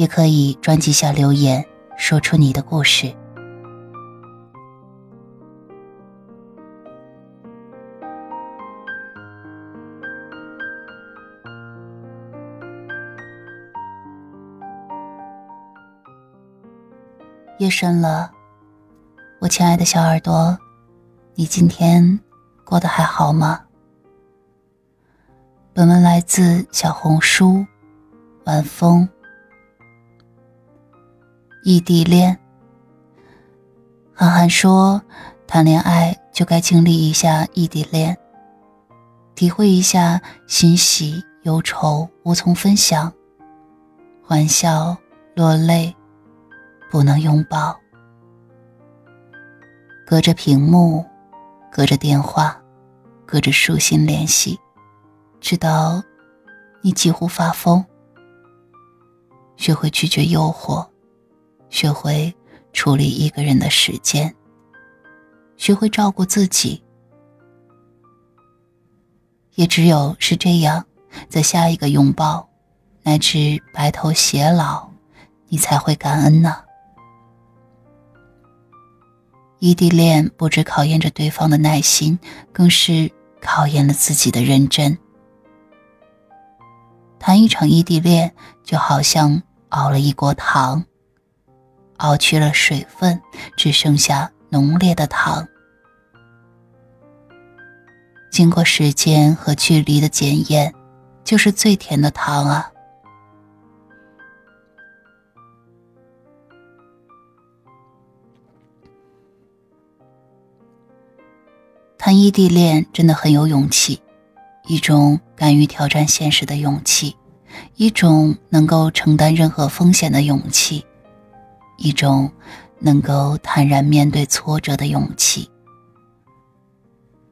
也可以专辑下留言，说出你的故事。夜深了，我亲爱的小耳朵，你今天过得还好吗？本文来自小红书，晚风。异地恋，韩寒说：“谈恋爱就该经历一下异地恋，体会一下欣喜忧愁无从分享，欢笑落泪不能拥抱，隔着屏幕，隔着电话，隔着书信联系，直到你几乎发疯，学会拒绝诱惑。”学会处理一个人的时间，学会照顾自己，也只有是这样，在下一个拥抱，乃至白头偕老，你才会感恩呢。异地恋不止考验着对方的耐心，更是考验了自己的认真。谈一场异地恋，就好像熬了一锅汤。熬去了水分，只剩下浓烈的糖。经过时间和距离的检验，就是最甜的糖啊！谈异地恋真的很有勇气，一种敢于挑战现实的勇气，一种能够承担任何风险的勇气。一种能够坦然面对挫折的勇气。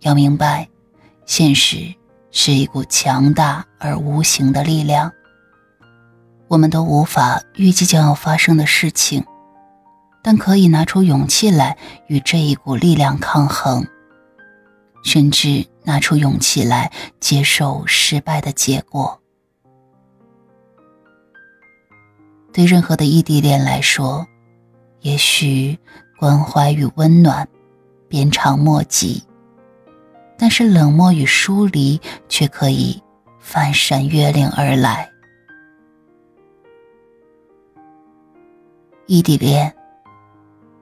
要明白，现实是一股强大而无形的力量。我们都无法预计将要发生的事情，但可以拿出勇气来与这一股力量抗衡，甚至拿出勇气来接受失败的结果。对任何的异地恋来说，也许关怀与温暖鞭长莫及，但是冷漠与疏离却可以翻山越岭而来。异地恋，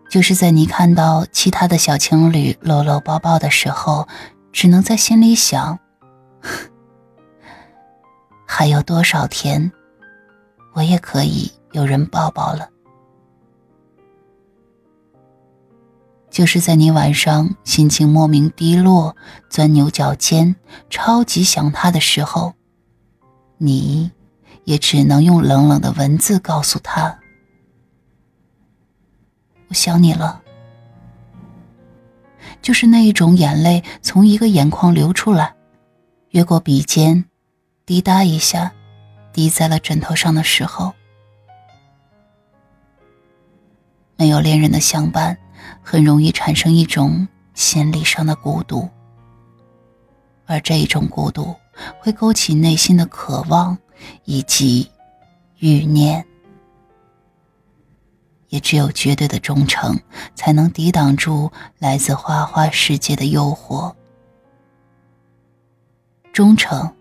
就是在你看到其他的小情侣搂搂抱抱的时候，只能在心里想：还有多少天，我也可以有人抱抱了。就是在你晚上心情莫名低落、钻牛角尖、超级想他的时候，你也只能用冷冷的文字告诉他：“我想你了。”就是那一种眼泪从一个眼眶流出来，越过鼻尖，滴答一下，滴在了枕头上的时候，没有恋人的相伴。很容易产生一种心理上的孤独，而这一种孤独会勾起内心的渴望以及欲念。也只有绝对的忠诚，才能抵挡住来自花花世界的诱惑。忠诚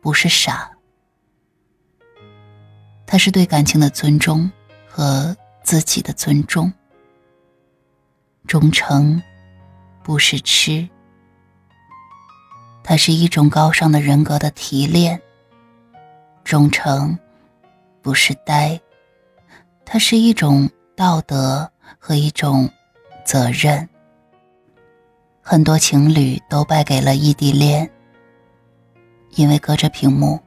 不是傻，它是对感情的尊重和自己的尊重。忠诚，不是痴，它是一种高尚的人格的提炼。忠诚，不是呆，它是一种道德和一种责任。很多情侣都败给了异地恋，因为隔着屏幕，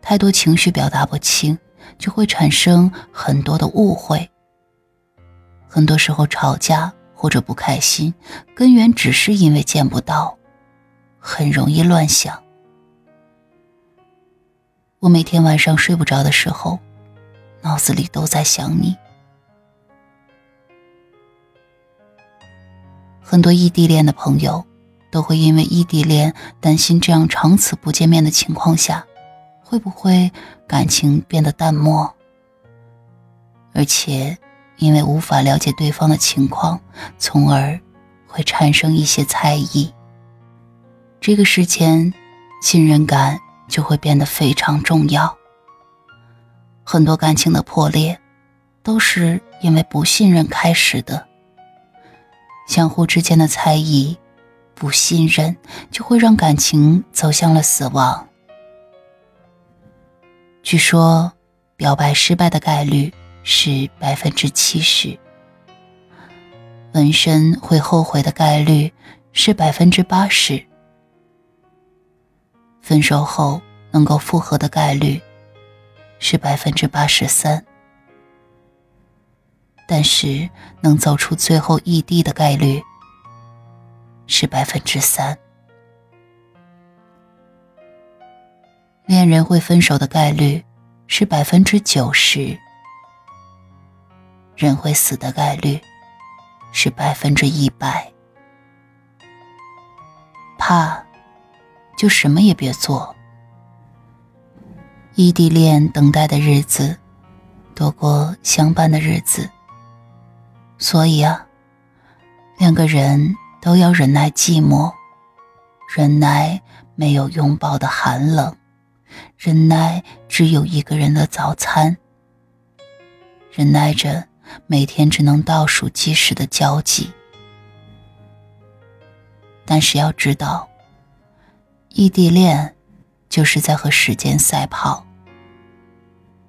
太多情绪表达不清，就会产生很多的误会。很多时候吵架或者不开心，根源只是因为见不到，很容易乱想。我每天晚上睡不着的时候，脑子里都在想你。很多异地恋的朋友，都会因为异地恋担心这样长此不见面的情况下，会不会感情变得淡漠，而且因为无法了解对方的情况，从而会产生一些猜疑。这个时间，信任感。就会变得非常重要。很多感情的破裂，都是因为不信任开始的。相互之间的猜疑、不信任，就会让感情走向了死亡。据说，表白失败的概率是百分之七十，纹身会后悔的概率是百分之八十。分手后能够复合的概率是百分之八十三，但是能走出最后异地的概率是百分之三。恋人会分手的概率是百分之九十，人会死的概率是百分之一百。怕。就什么也别做。异地恋等待的日子多过相伴的日子，所以啊，两个人都要忍耐寂寞，忍耐没有拥抱的寒冷，忍耐只有一个人的早餐，忍耐着每天只能倒数计时的交际。但是要知道。异地恋，就是在和时间赛跑。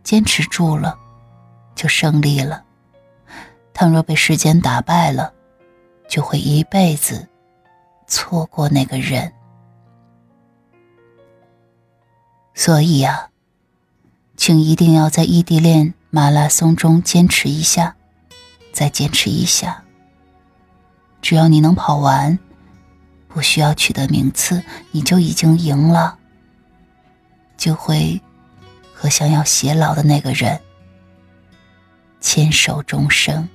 坚持住了，就胜利了；倘若被时间打败了，就会一辈子错过那个人。所以呀，请一定要在异地恋马拉松中坚持一下，再坚持一下。只要你能跑完。不需要取得名次，你就已经赢了。就会和想要偕老的那个人牵手终生。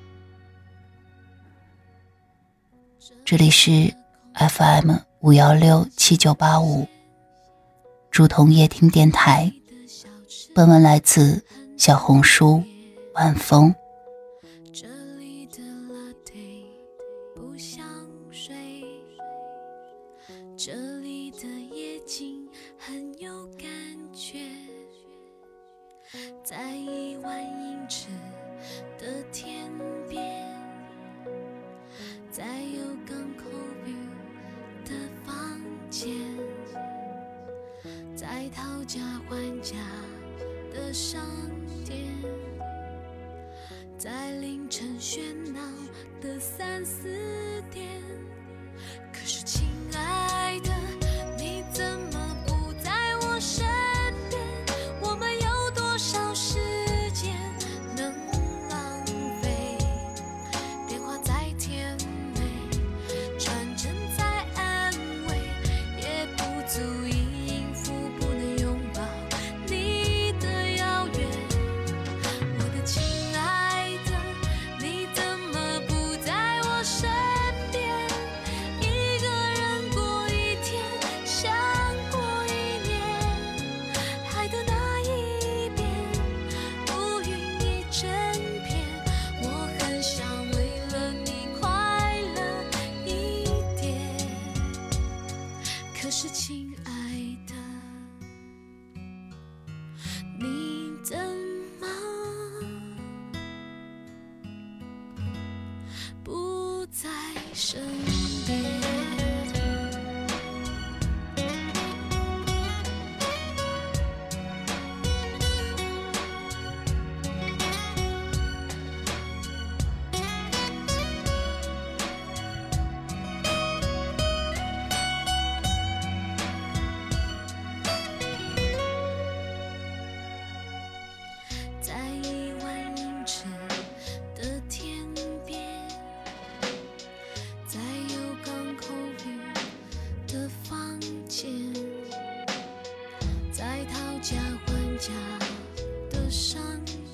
这里是 FM 五幺六七九八五，竹筒夜听电台。本文来自小红书晚风。在一万英尺的天边，在有港口的房间，在讨价还价的商，在凌晨喧闹的三四是亲爱的。在讨价还价的商店。